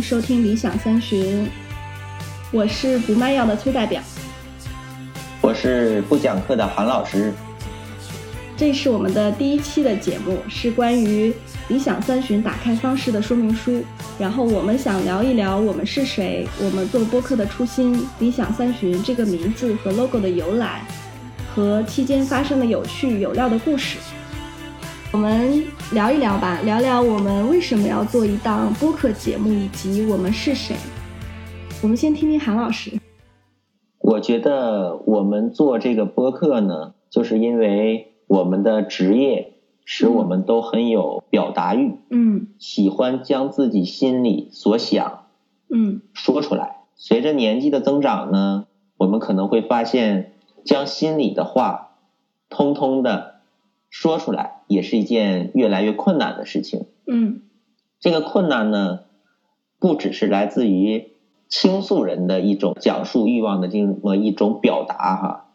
收听理想三旬，我是不卖药的崔代表，我是不讲课的韩老师。这是我们的第一期的节目，是关于理想三旬打开方式的说明书。然后我们想聊一聊我们是谁，我们做播客的初心，理想三旬这个名字和 logo 的由来，和期间发生的有趣有料的故事。我们聊一聊吧，聊聊我们为什么要做一档播客节目，以及我们是谁。我们先听听韩老师。我觉得我们做这个播客呢，就是因为我们的职业使我们都很有表达欲，嗯喜欢将自己心里所想嗯说出来。随着年纪的增长呢，我们可能会发现，将心里的话通通的说出来，也是一件越来越困难的事情。嗯。这个困难呢，不只是来自于倾诉人的一种讲述欲望的这么一种表达哈，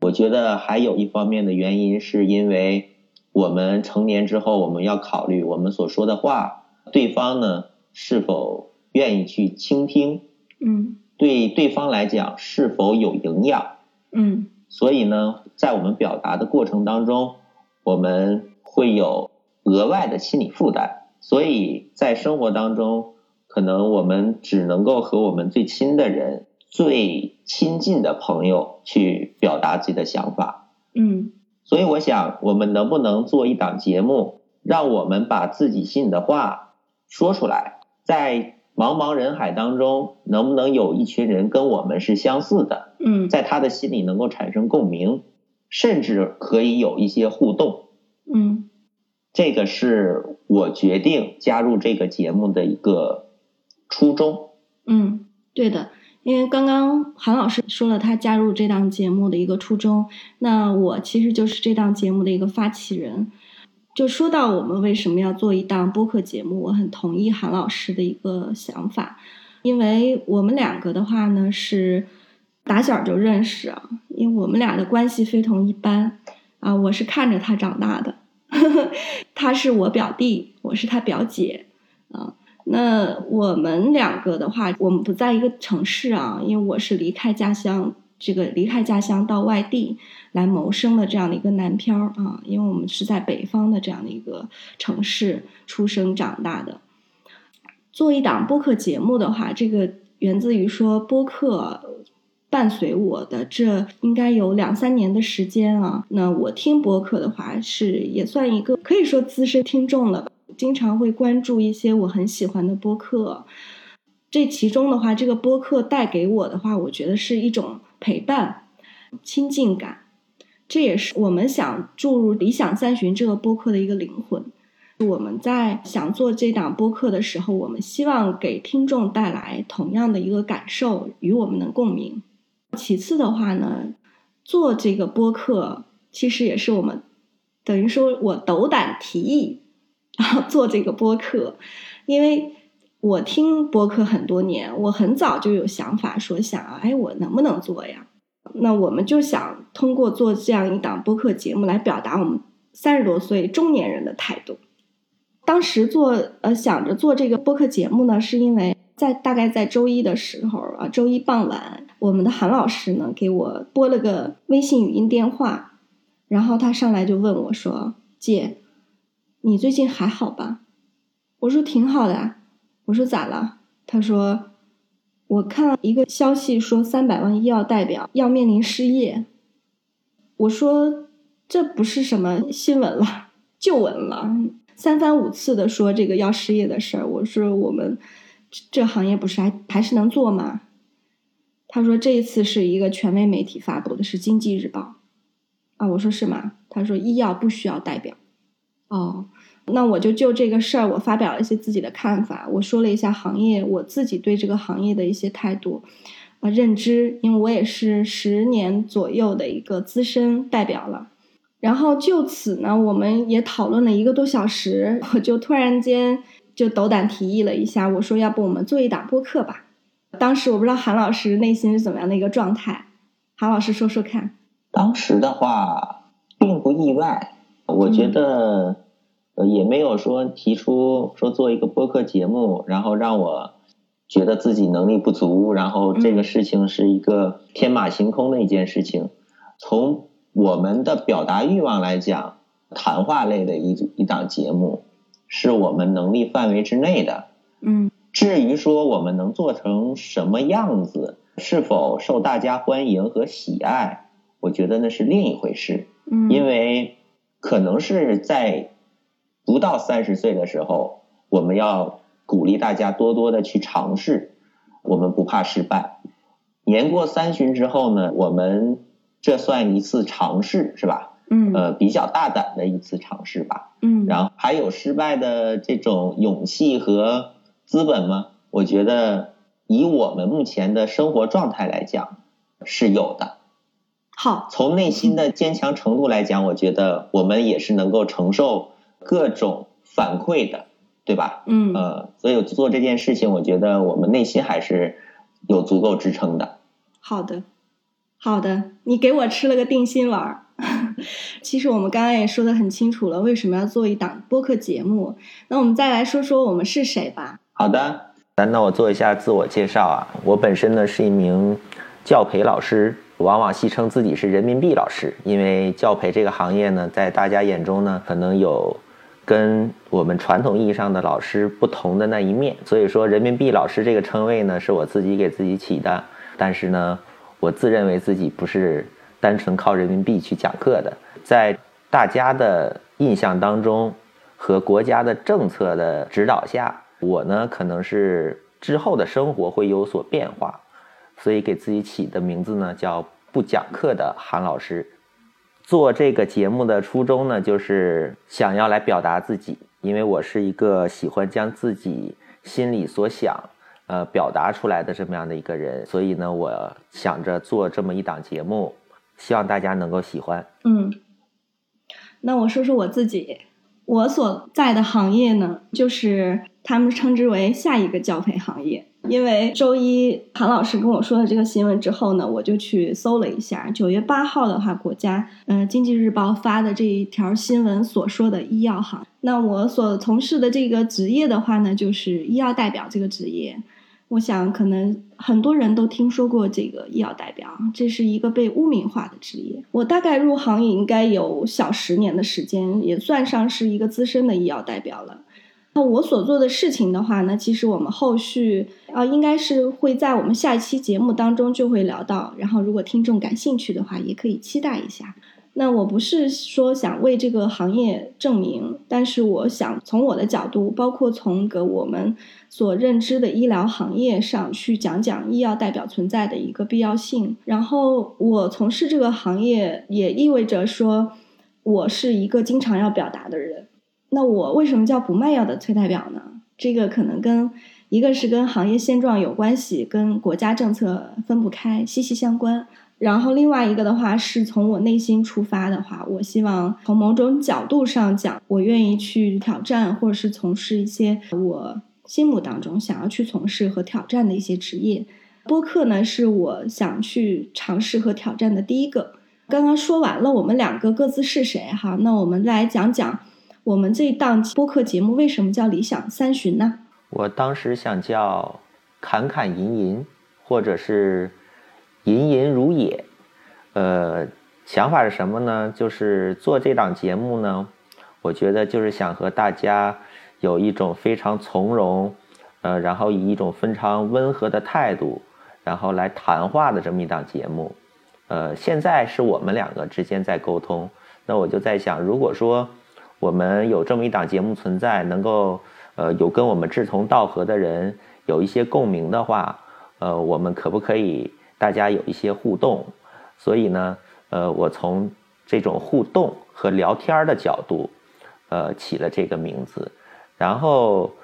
我觉得还有一方面的原因，是因为我们成年之后，我们要考虑我们所说的话，对方呢是否愿意去倾听，嗯。对对方来讲是否有营养。嗯。所以呢，在我们表达的过程当中，我们会有额外的心理负担。所以在生活当中，可能我们只能够和我们最亲的人、最亲近的朋友去表达自己的想法。嗯所以我想，我们能不能做一档节目，让我们把自己心里的话说出来，在茫茫人海当中，能不能有一群人跟我们是相似的？嗯在他的心里能够产生共鸣，甚至可以有一些互动。嗯这个是我决定加入这个节目的一个初衷。嗯，对的。因为刚刚韩老师说了他加入这档节目的一个初衷，那我其实就是这档节目的一个发起人。就说到我们为什么要做一档播客节目，我很同意韩老师的一个想法，因为我们两个的话呢是打小就认识啊，因为我们俩的关系非同一般啊，我是看着他长大的，他是我表弟，我是他表姐啊。那我们两个的话，我们不在一个城市啊，因为我是离开家乡，这个离开家乡到外地来谋生的这样的一个南漂啊，因为我们是在北方的这样的一个城市出生长大的。做一档播客节目的话，这个源自于说播客伴随我的这应该有两三年的时间啊。那我听播客的话，是也算一个可以说资深听众了吧。经常会关注一些我很喜欢的播客，这其中的话，这个播客带给我的话，我觉得是一种陪伴、亲近感，这也是我们想注入理想三旬这个播客的一个灵魂。我们在想做这档播客的时候，我们希望给听众带来同样的一个感受，与我们能共鸣。其次的话呢，做这个播客其实也是我们等于说我斗胆提议。然后做这个播客，因为我听播客很多年，我很早就有想法说想啊，哎，我能不能做呀？那我们就想通过做这样一档播客节目来表达我们三十多岁中年人的态度。当时做呃想着做这个播客节目呢，是因为在大概在周一的时候啊，周一傍晚，我们的韩老师呢给我拨了个微信语音电话，然后他上来就问我说：“姐。”你最近还好吧？我说挺好的啊。我说咋了？他说我看了一个消息说三百万医药代表要面临失业。我说这不是什么新闻了，旧闻了，三番五次的说这个要失业的事儿。我说我们这行业不是还还是能做吗？他说这一次是一个权威媒体发布的，是经济日报。啊，我说是吗？他说医药不需要代表。哦，那我就就这个事儿，我发表了一些自己的看法。我说了一下行业，我自己对这个行业的一些态度啊认知，因为我也是十年左右的一个资深代表了。然后就此呢，我们也讨论了一个多小时，我就突然间就斗胆提议了一下，我说要不我们做一档播客吧。当时我不知道韩老师内心是怎么样的一个状态，韩老师说说看。当时的话并不意外，我觉得呃，也没有说提出说做一个播客节目，然后让我觉得自己能力不足，然后这个事情是一个天马行空的一件事情。从我们的表达欲望来讲，谈话类的一一档节目是我们能力范围之内的。嗯，至于说我们能做成什么样子，是否受大家欢迎和喜爱，我觉得那是另一回事。嗯，因为可能是在不到三十岁的时候，我们要鼓励大家多多的去尝试，我们不怕失败。年过三旬之后呢，我们这算一次尝试，是吧？嗯，呃，比较大胆的一次尝试吧。嗯，然后还有失败的这种勇气和资本吗？我觉得以我们目前的生活状态来讲是有的。好，从内心的坚强程度来讲，我觉得我们也是能够承受各种反馈的，对吧？嗯，呃，所以做这件事情，我觉得我们内心还是有足够支撑的。好的，好的，你给我吃了个定心丸儿。其实我们刚刚也说的很清楚了，为什么要做一档播客节目？那我们再来说说我们是谁吧。好的，那我做一下自我介绍啊。我本身呢是一名教培老师，往往戏称自己是人民币老师，因为教培这个行业呢，在大家眼中呢，可能有跟我们传统意义上的老师不同的那一面。所以说，人民币老师这个称谓呢，是我自己给自己起的。但是呢，我自认为自己不是。单纯靠人民币去讲课的，在大家的印象当中，和国家的政策的指导下，我呢可能是之后的生活会有所变化，所以给自己起的名字呢叫不讲课的韩老师。做这个节目的初衷呢，就是想要来表达自己，因为我是一个喜欢将自己心里所想，呃，表达出来的这么样的一个人，所以呢，我想着做这么一档节目。希望大家能够喜欢。嗯，那我说说我自己，我所在的行业呢，就是他们称之为下一个教培行业。因为周一韩老师跟我说了这个新闻之后呢，我就去搜了一下，九月八号的话，国家嗯经济日报发的这一条新闻所说的医药行。那我所从事的这个职业的话呢，就是医药代表这个职业。我想，可能很多人都听说过这个医药代表，这是一个被污名化的职业。我大概入行也应该有小十年的时间，也算上是一个资深的医药代表了。那我所做的事情的话呢，其实我们后续啊，应该是会在我们下一期节目当中就会聊到。然后，如果听众感兴趣的话，也可以期待一下。那我不是说想为这个行业证明，但是我想从我的角度，包括从个我们所认知的医疗行业上去讲讲医药代表存在的一个必要性。然后我从事这个行业，也意味着说我是一个经常要表达的人。那我为什么叫不卖药的崔代表呢？这个可能跟一个是跟行业现状有关系，跟国家政策分不开，息息相关。然后另外一个的话，是从我内心出发的话，我希望从某种角度上讲，我愿意去挑战，或者是从事一些我心目当中想要去从事和挑战的一些职业。播客呢，是我想去尝试和挑战的第一个。刚刚说完了，我们两个各自是谁哈？那我们来讲讲我们这档播客节目为什么叫理想三旬呢？我当时想叫侃侃吟吟，或者是。吟吟如也，呃，想法是什么呢？就是做这档节目呢，我觉得就是想和大家有一种非常从容，呃，然后以一种非常温和的态度，然后来谈话的这么一档节目。呃，现在是我们两个之间在沟通，那我就在想，如果说我们有这么一档节目存在，能够呃有跟我们志同道合的人有一些共鸣的话，呃，我们可不可以？大家有一些互动，所以呢，呃，我从这种互动和聊天的角度，呃，起了这个名字。然后，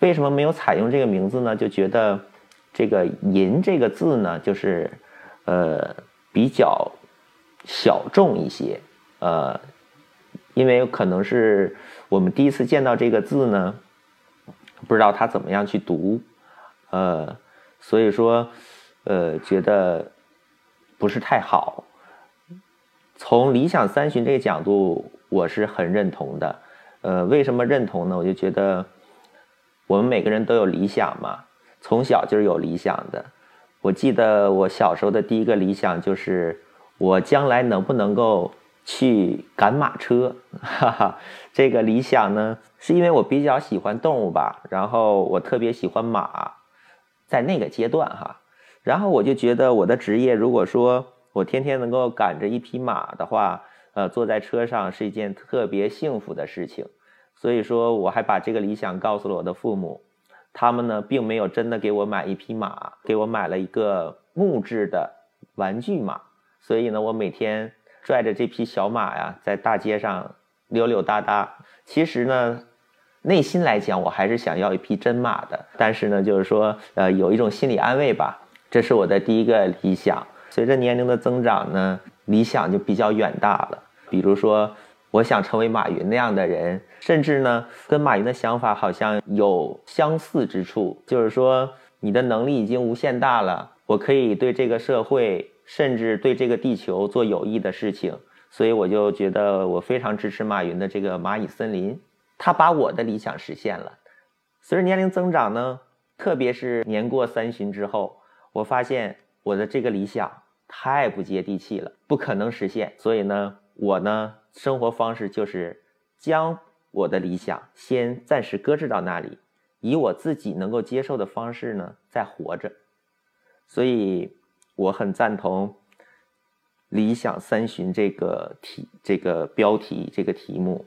为什么没有采用这个名字呢？就觉得这个“吟”这个字呢，就是呃比较小众一些，呃，因为可能是我们第一次见到这个字呢，不知道它怎么样去读，呃，所以说。呃，觉得不是太好。从理想三旬这个角度，我是很认同的。呃，为什么认同呢？我就觉得我们每个人都有理想嘛，从小就是有理想的。我记得我小时候的第一个理想就是我将来能不能够去赶马车，哈哈。这个理想呢，是因为我比较喜欢动物吧，然后我特别喜欢马，在那个阶段哈，然后我就觉得我的职业如果说我天天能够赶着一匹马的话。呃，坐在车上是一件特别幸福的事情，所以说我还把这个理想告诉了我的父母，他们呢并没有真的给我买一匹马，给我买了一个木质的玩具马，所以呢，我每天拽着这匹小马呀，在大街上溜溜达达。其实呢，内心来讲，我还是想要一匹真马的，但是呢，就是说，呃，有一种心理安慰吧。这是我的第一个理想。随着年龄的增长呢。理想就比较远大了，比如说，我想成为马云那样的人，甚至呢，跟马云的想法好像有相似之处，就是说，你的能力已经无限大了，我可以对这个社会，甚至对这个地球做有益的事情，所以我就觉得我非常支持马云的这个蚂蚁森林，他把我的理想实现了。随着年龄增长呢，特别是年过三旬之后，我发现我的这个理想。太不接地气了，不可能实现。所以呢，我呢，生活方式就是将我的理想先暂时搁置到那里，以我自己能够接受的方式呢，在活着。所以我很赞同“理想三旬”这个题、这个标题、这个题目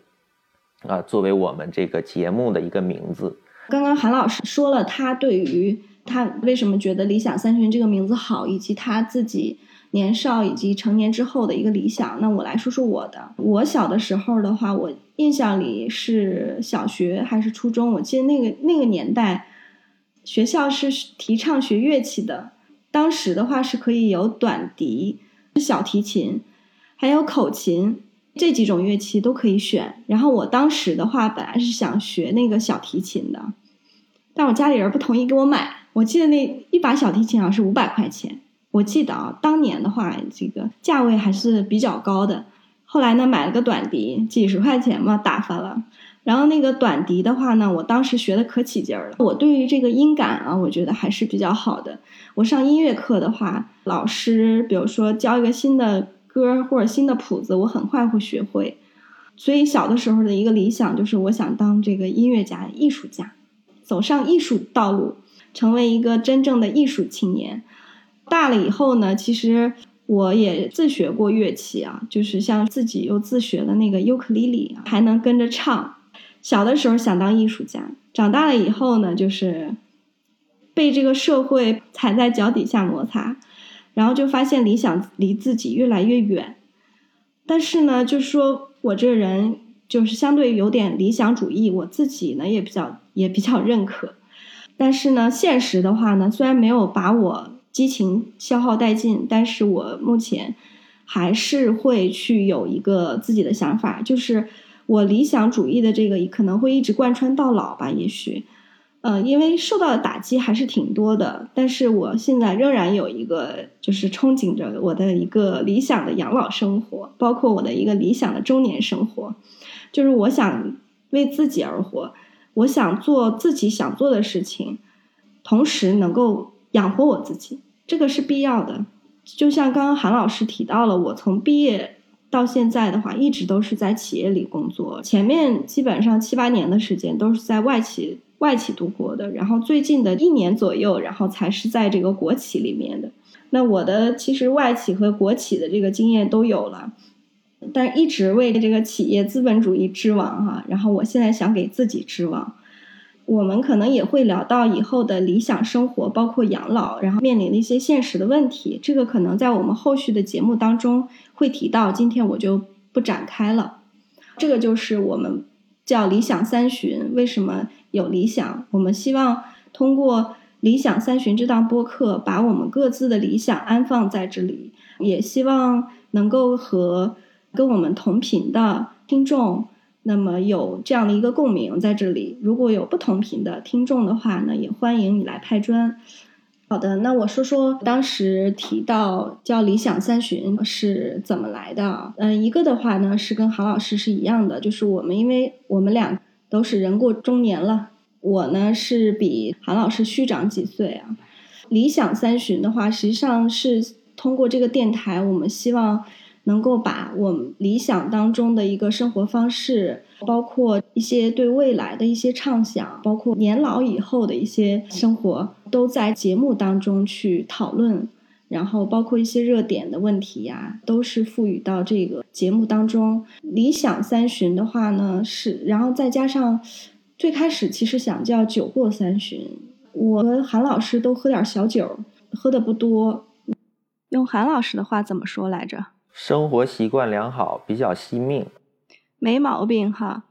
啊，作为我们这个节目的一个名字。刚刚韩老师说了，他对于他为什么觉得“理想三旬”这个名字好，以及他自己。年少以及成年之后的一个理想，那我来说说我的。我小的时候的话，我印象里是小学还是初中？我记得那个那个年代，学校是提倡学乐器的。当时的话是可以有短笛、小提琴，还有口琴这几种乐器都可以选。然后我当时的话，本来是想学那个小提琴的，但我家里人不同意给我买。我记得那一把小提琴好像是五百块钱。我记得啊，当年的话，这个价位还是比较高的。后来呢，买了个短笛，几十块钱嘛，打发了。然后那个短笛的话呢，我当时学的可起劲儿了。我对于这个音感啊，我觉得还是比较好的。我上音乐课的话，老师比如说教一个新的歌或者新的谱子，我很快会学会。所以小的时候的一个理想就是，我想当这个音乐家、艺术家，走上艺术道路，成为一个真正的艺术青年。大了以后呢，其实我也自学过乐器啊，就是像自己又自学了那个尤克里里，还能跟着唱。小的时候想当艺术家，长大了以后呢，就是被这个社会踩在脚底下摩擦，然后就发现理想离自己越来越远。但是呢，就说我这人就是相对有点理想主义，我自己呢也比较也比较认可。但是呢，现实的话呢，虽然没有把我。激情消耗殆尽，但是我目前还是会去有一个自己的想法，就是我理想主义的这个可能会一直贯穿到老吧。也许，呃，因为受到的打击还是挺多的，但是我现在仍然有一个，就是憧憬着我的一个理想的养老生活，包括我的一个理想的中年生活，就是我想为自己而活，我想做自己想做的事情，同时能够。养活我自己，这个是必要的。就像刚刚韩老师提到了，我从毕业到现在的话，一直都是在企业里工作。前面基本上七八年的时间都是在外企外企度过的，然后最近的一年左右，然后才是在这个国企里面的。那我的其实外企和国企的这个经验都有了，但一直为这个企业资本主义织网哈。然后我现在想给自己织网。我们可能也会聊到以后的理想生活，包括养老，然后面临的一些现实的问题。这个可能在我们后续的节目当中会提到，今天我就不展开了。这个就是我们叫理想三旬。为什么有理想？我们希望通过理想三旬这档播客，把我们各自的理想安放在这里，也希望能够和跟我们同频的听众。那么有这样的一个共鸣在这里，如果有不同频的听众的话呢，也欢迎你来拍砖。好的，那我说说当时提到叫理想三旬是怎么来的。嗯，一个的话呢是跟韩老师是一样的，就是我们因为我们俩都是人过中年了，我呢是比韩老师虚长几岁啊。理想三旬的话，实际上是通过这个电台，我们希望。能够把我们理想当中的一个生活方式，包括一些对未来的一些畅想，包括年老以后的一些生活，都在节目当中去讨论，然后包括一些热点的问题呀，都是赋予到这个节目当中。理想三旬的话呢，是然后再加上最开始其实想叫酒过三巡，我和韩老师都喝点小酒，喝的不多。用韩老师的话怎么说来着？生活习惯良好，比较惜命，没毛病哈。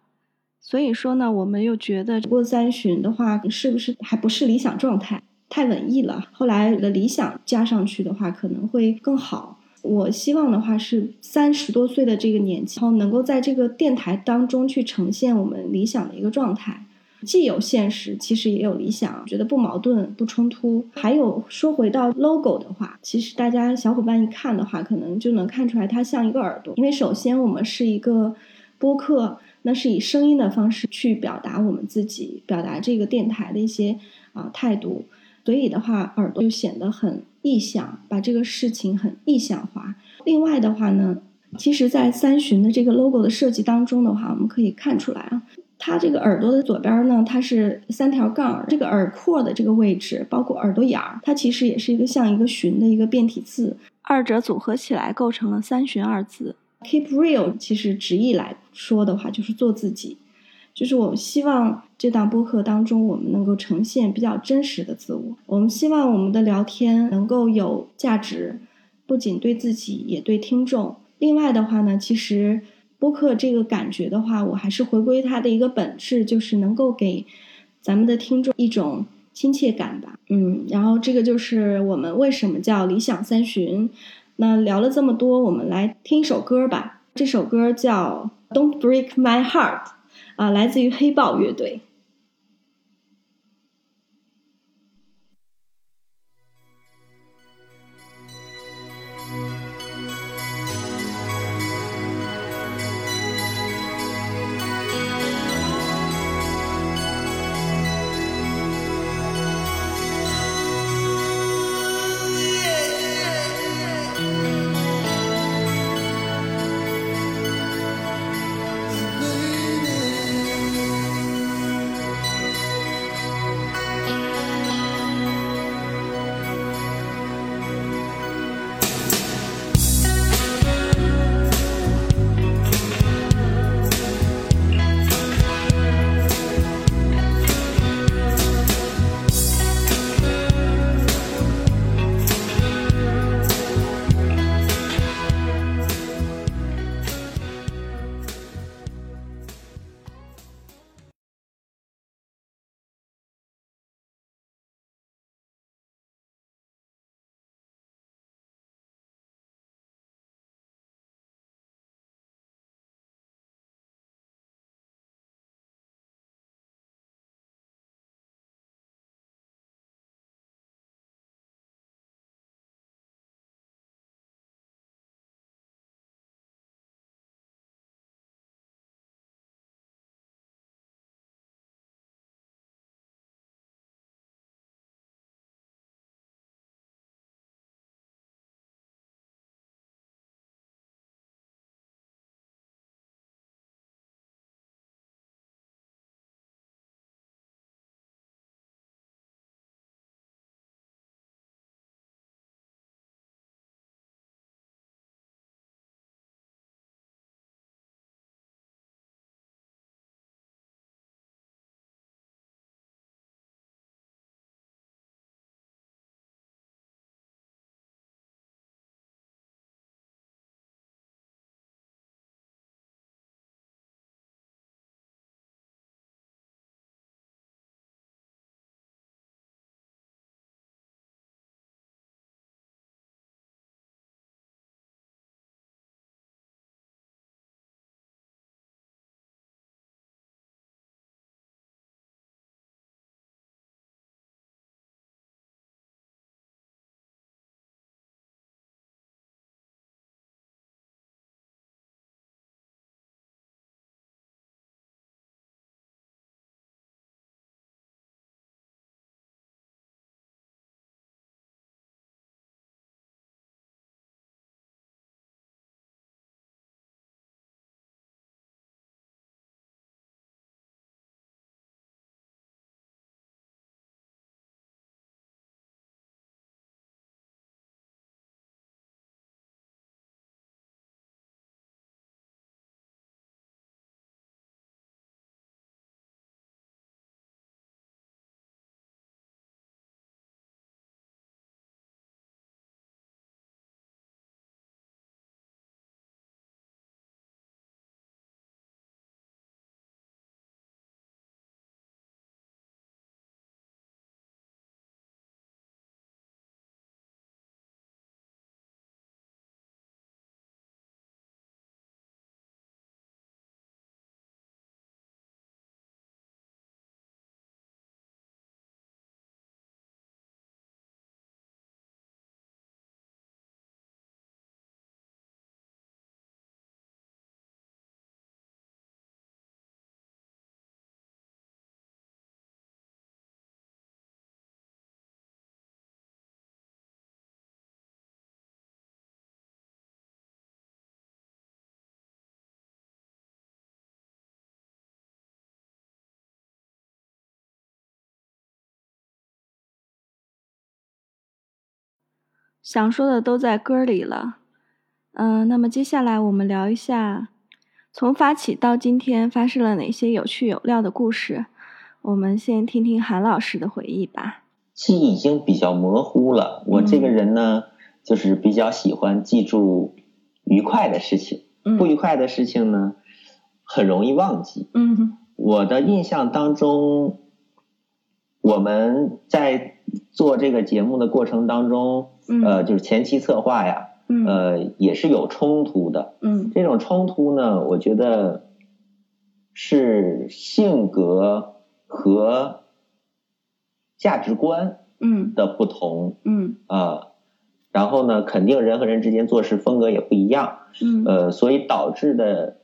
所以说呢，我们又觉得过三旬的话，是不是还不是理想状态？太文艺了。后来的理想加上去的话，可能会更好。我希望的话是三十多岁的这个年纪，然后能够在这个电台当中去呈现我们理想的一个状态。既有现实，其实也有理想，觉得不矛盾、不冲突。还有说回到 logo 的话，其实大家小伙伴一看的话，可能就能看出来它像一个耳朵。因为首先我们是一个播客，那是以声音的方式去表达我们自己，表达这个电台的一些啊态度，所以的话，耳朵就显得很意象，把这个事情很意象化。另外的话呢，其实，在三巡的这个 logo 的设计当中的话，我们可以看出来啊。它这个耳朵的左边呢，它是三条杠，这个耳廓的这个位置，包括耳朵眼儿，它其实也是一个像一个“寻”的一个变体字，二者组合起来构成了“三寻”二字。Keep real，其实直译来说的话，就是做自己，就是我希望这档播客当中，我们能够呈现比较真实的自我。我们希望我们的聊天能够有价值，不仅对自己，也对听众。另外的话呢，其实。播客这个感觉的话，我还是回归它的一个本质，就是能够给咱们的听众一种亲切感吧。嗯，然后这个就是我们为什么叫理想三巡。那聊了这么多，我们来听一首歌吧。这首歌叫《Don't Break My Heart》，啊，来自于黑豹乐队。想说的都在歌里了。嗯，那么接下来我们聊一下，从发起到今天发生了哪些有趣有料的故事。我们先听听韩老师的回忆吧。记忆已经比较模糊了，我这个人呢，就是比较喜欢记住愉快的事情，不愉快的事情呢，很容易忘记。嗯，我的印象当中，我们在做这个节目的过程当中，呃，就是前期策划呀，呃，也是有冲突的。嗯，这种冲突呢，我觉得是性格和。价值观嗯的不同嗯啊，然后呢，肯定人和人之间做事风格也不一样嗯呃，所以导致的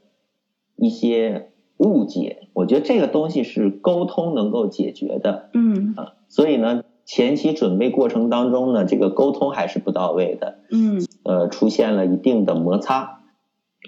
一些误解，我觉得这个东西是沟通能够解决的嗯啊，所以呢，前期准备过程当中呢，这个沟通还是不到位的嗯。呃，出现了一定的摩擦，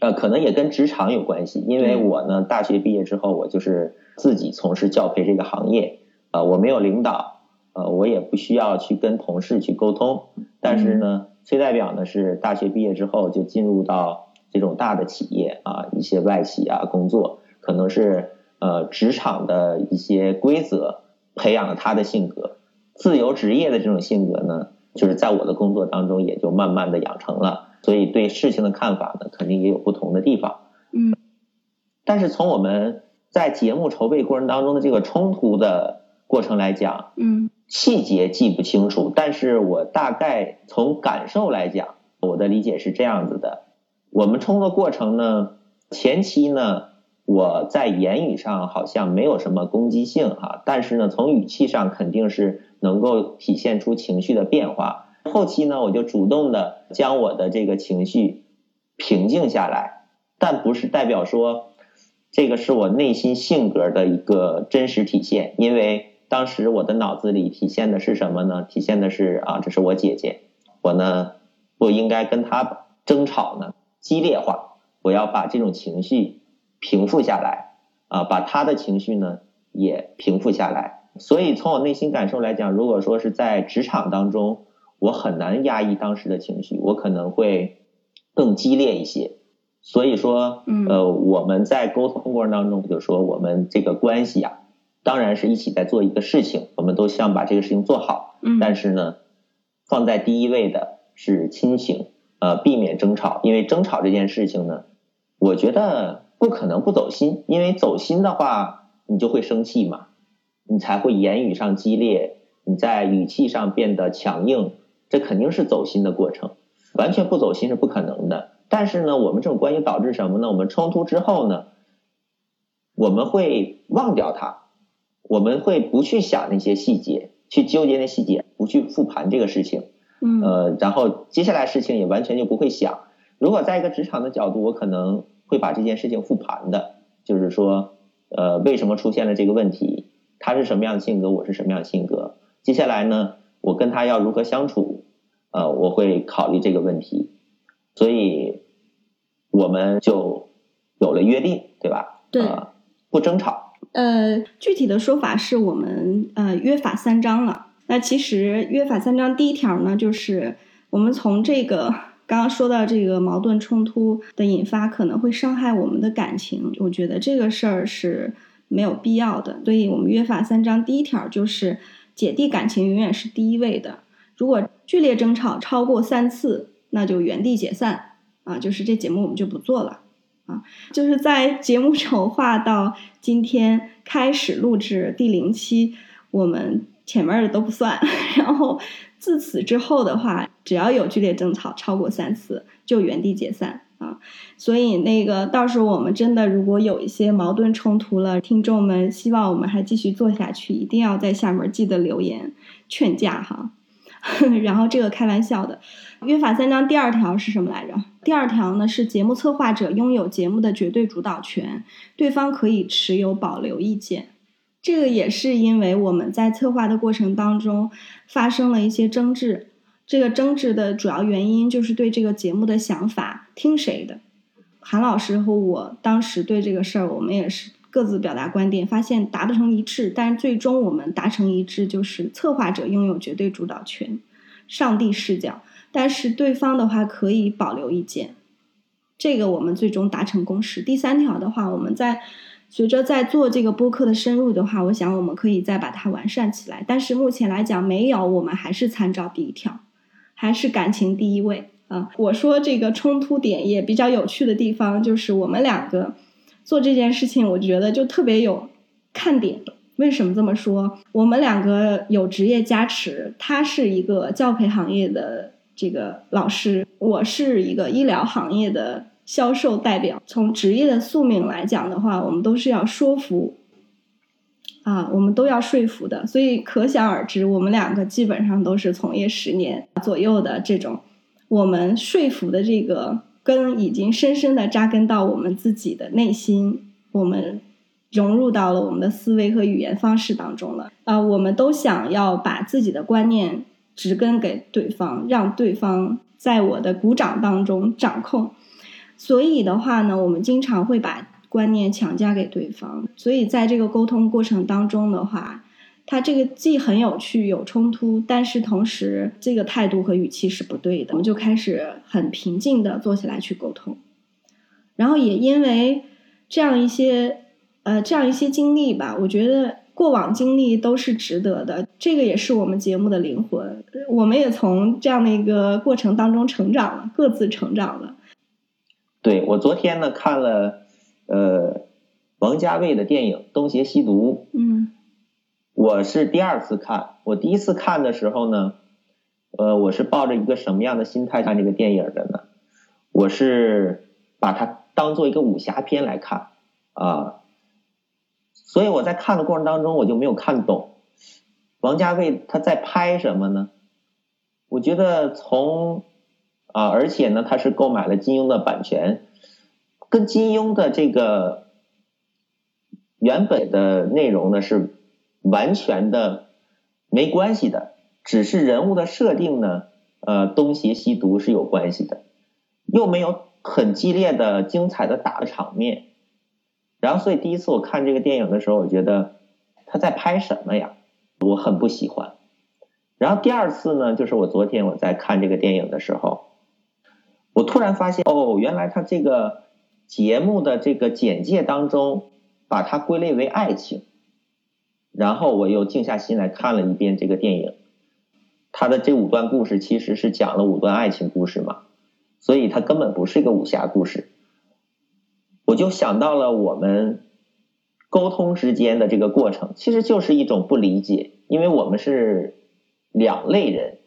呃，可能也跟职场有关系，因为我呢，大学毕业之后，我就是自己从事教培这个行业啊，我没有领导。呃，我也不需要去跟同事去沟通，但是呢，崔代表呢是大学毕业之后就进入到这种大的企业啊，一些外企啊工作，可能是呃职场的一些规则培养了他的性格，自由职业的这种性格呢，就是在我的工作当中也就慢慢的养成了，所以对事情的看法呢，肯定也有不同的地方。嗯，但是从我们在节目筹备过程当中的这个冲突的过程来讲，嗯。细节记不清楚，但是我大概从感受来讲，我的理解是这样子的：我们冲的过程呢，前期呢，我在言语上好像没有什么攻击性哈，但是呢，从语气上肯定是能够体现出情绪的变化。后期呢，我就主动的将我的这个情绪平静下来，但不是代表说这个是我内心性格的一个真实体现，因为。当时我的脑子里体现的是什么呢？体现的是啊，这是我姐姐，我呢不应该跟她争吵呢，激烈化，我要把这种情绪平复下来啊，把她的情绪呢也平复下来。所以从我内心感受来讲，如果说是在职场当中，我很难压抑当时的情绪，我可能会更激烈一些。所以说，呃，我们在沟通过程当中，就说我们这个关系啊。当然是一起在做一个事情，我们都希望把这个事情做好。嗯，但是呢，放在第一位的是亲情，呃，避免争吵，因为争吵这件事情呢，我觉得不可能不走心，因为走心的话，你就会生气嘛，你才会言语上激烈，你在语气上变得强硬，这肯定是走心的过程。完全不走心是不可能的。但是呢，我们这种关系导致什么呢？我们冲突之后呢，我们会忘掉它。我们会不去想那些细节，去纠结那细节，不去复盘这个事情，嗯，呃，然后接下来事情也完全就不会想。如果在一个职场的角度，我可能会把这件事情复盘的，就是说，呃，为什么出现了这个问题？他是什么样的性格？我是什么样的性格？接下来呢，我跟他要如何相处？呃，我会考虑这个问题，所以我们就有了约定，对吧？对，不争吵。呃，具体的说法是我们呃约法三章了。那其实约法三章第一条呢，就是我们从这个刚刚说到这个矛盾冲突的引发可能会伤害我们的感情，我觉得这个事儿是没有必要的。所以我们约法三章第一条就是姐弟感情永远是第一位的。如果剧烈争吵超过三次，那就原地解散啊，就是这节目我们就不做了。啊，就是在节目筹划到今天开始录制第零期，我们前面的都不算。然后自此之后的话，只要有剧烈争吵超过三次，就原地解散啊。所以那个到时候我们真的如果有一些矛盾冲突了，听众们希望我们还继续做下去，一定要在下面记得留言劝架哈。然后这个开玩笑的。约法三章第二条是什么来着？第二条呢是节目策划者拥有节目的绝对主导权，对方可以持有保留意见。这个也是因为我们在策划的过程当中发生了一些争执，这个争执的主要原因就是对这个节目的想法听谁的。韩老师和我当时对这个事儿，我们也是各自表达观点，发现达不成一致，但是最终我们达成一致，就是策划者拥有绝对主导权，上帝视角。但是对方的话可以保留意见，这个我们最终达成共识。第三条的话，我们在随着在做这个播客的深入的话，我想我们可以再把它完善起来。但是目前来讲没有，我们还是参照第一条，还是感情第一位啊。我说这个冲突点也比较有趣的地方，就是我们两个做这件事情，我觉得就特别有看点。为什么这么说？我们两个有职业加持，他是一个教培行业的这个老师，我是一个医疗行业的销售代表。从职业的宿命来讲的话，我们都是要说服啊，我们都要说服的。所以可想而知，我们两个基本上都是从业十年左右的这种，我们说服的这个根已经深深的扎根到我们自己的内心，我们。融入到了我们的思维和语言方式当中了啊！我们都想要把自己的观念植根给对方，让对方在我的鼓掌当中掌控。所以的话呢，我们经常会把观念强加给对方。所以在这个沟通过程当中的话，他这个既很有趣有冲突，但是同时这个态度和语气是不对的。我们就开始很平静的坐下来去沟通，然后也因为这样一些。呃，这样一些经历吧，我觉得过往经历都是值得的。这个也是我们节目的灵魂，我们也从这样的一个过程当中成长了，各自成长了。对我昨天呢看了呃王家卫的电影《东邪西毒》，嗯，我是第二次看，我第一次看的时候呢，呃，我是抱着一个什么样的心态看这个电影的呢？我是把它当做一个武侠片来看啊。所以我在看的过程当中，我就没有看懂王家卫他在拍什么呢？我觉得从啊，而且呢，他是购买了金庸的版权，跟金庸的这个原本的内容呢是完全的没关系的，只是人物的设定呢，呃，东邪西毒是有关系的，又没有很激烈的、精彩的打的场面。然后，所以第一次我看这个电影的时候，我觉得他在拍什么呀？我很不喜欢。然后第二次呢，就是我昨天我在看这个电影的时候，我突然发现，哦，原来他这个节目的这个简介当中把它归类为爱情。然后我又静下心来看了一遍这个电影，他的这五段故事其实是讲了五段爱情故事嘛，所以它根本不是一个武侠故事。我就想到了我们沟通之间的这个过程，其实就是一种不理解，因为我们是两类人，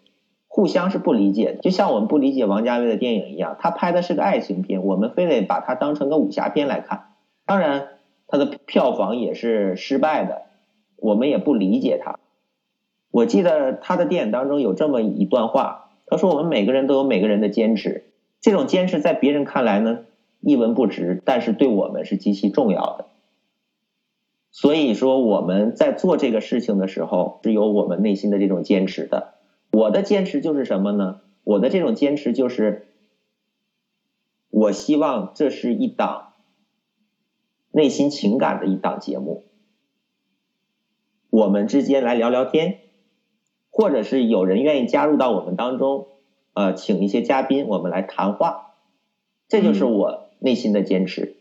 互相是不理解的。就像我们不理解王家卫的电影一样，他拍的是个爱情片，我们非得把它当成个武侠片来看。当然，他的票房也是失败的，我们也不理解他。我记得他的电影当中有这么一段话，他说：“我们每个人都有每个人的坚持，这种坚持在别人看来呢。”一文不值，但是对我们是极其重要的。所以说我们在做这个事情的时候，是有我们内心的这种坚持的。我的坚持就是什么呢？我的这种坚持就是，我希望这是一档内心情感的一档节目，我们之间来聊聊天，或者是有人愿意加入到我们当中，呃，请一些嘉宾，我们来谈话，这就是我。内心的坚持，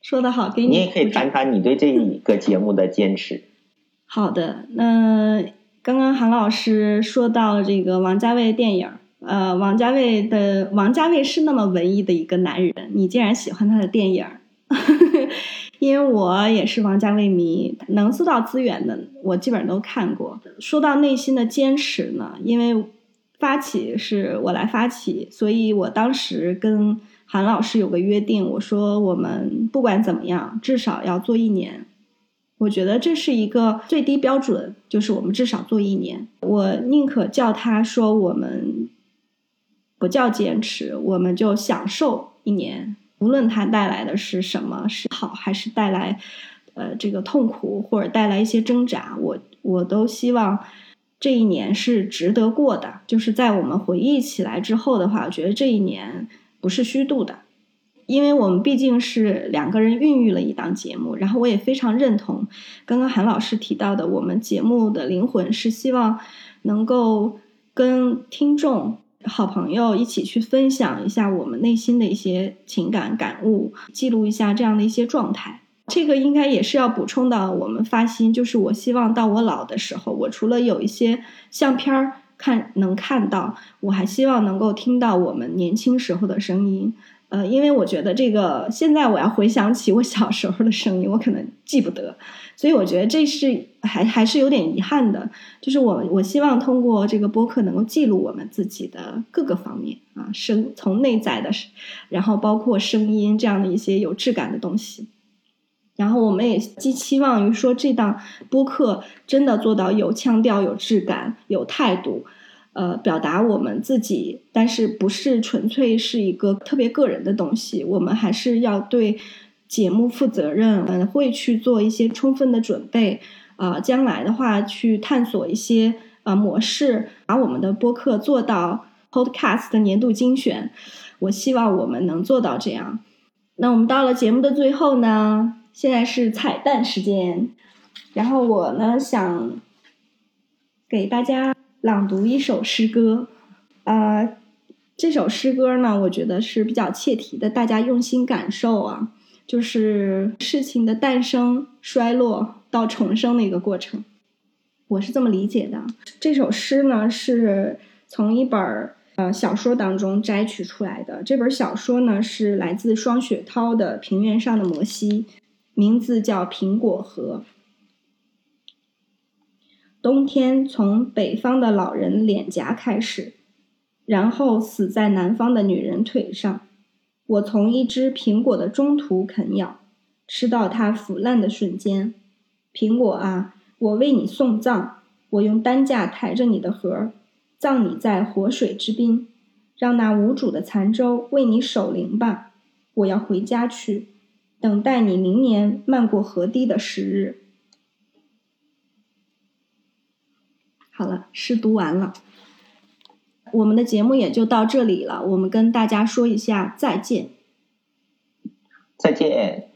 说得好，给你。你也可以谈谈你对这一个节目的坚持。好的，那刚刚韩老师说到这个王家卫电影，呃，王家卫的王家卫是那么文艺的一个男人，你竟然喜欢他的电影？因为我也是王家卫迷，能搜到资源的我基本上都看过。说到内心的坚持呢，因为发起是我来发起，所以我当时跟。韩老师有个约定，我说我们不管怎么样，至少要做一年。我觉得这是一个最低标准，就是我们至少做一年。我宁可叫他说我们不叫坚持，我们就享受一年，无论它带来的是什么，是好还是带来呃这个痛苦或者带来一些挣扎，我我都希望这一年是值得过的。就是在我们回忆起来之后的话，我觉得这一年。不是虚度的，因为我们毕竟是两个人孕育了一档节目，然后我也非常认同刚刚韩老师提到的，我们节目的灵魂是希望能够跟听众好朋友一起去分享一下我们内心的一些情感感悟，记录一下这样的一些状态。这个应该也是要补充到我们发心，就是我希望到我老的时候，我除了有一些相片儿看能看到，我还希望能够听到我们年轻时候的声音。呃，因为我觉得这个现在我要回想起我小时候的声音，我可能记不得，所以我觉得这是还还是有点遗憾的。就是我我希望通过这个播客能够记录我们自己的各个方面啊，声从内在的，然后包括声音这样的一些有质感的东西。然后我们也寄期望于说，这档播客真的做到有腔调、有质感、有态度。呃，表达我们自己，但是不是纯粹是一个特别个人的东西。我们还是要对节目负责任，嗯，会去做一些充分的准备。啊，将来的话，去探索一些啊模式，把我们的播客做到 Podcast 的年度精选。我希望我们能做到这样。那我们到了节目的最后呢，现在是彩蛋时间。然后我呢，想给大家。朗读一首诗歌，呃，这首诗歌呢，我觉得是比较切题的，大家用心感受啊，就是事情的诞生、衰落到重生的一个过程，我是这么理解的。这首诗呢，是从一本呃小说当中摘取出来的，这本小说呢是来自双雪涛的《平原上的摩西》，名字叫《苹果核》。冬天从北方的老人脸颊开始，然后死在南方的女人腿上。我从一只苹果的中途啃咬，吃到它腐烂的瞬间。苹果啊，我为你送葬，我用担架抬着你的盒儿，葬你在活水之滨，让那无主的残舟为你守灵吧。我要回家去，等待你明年漫过河堤的时日。好了，诗读完了，我们的节目也就到这里了。我们跟大家说一下再见，再见。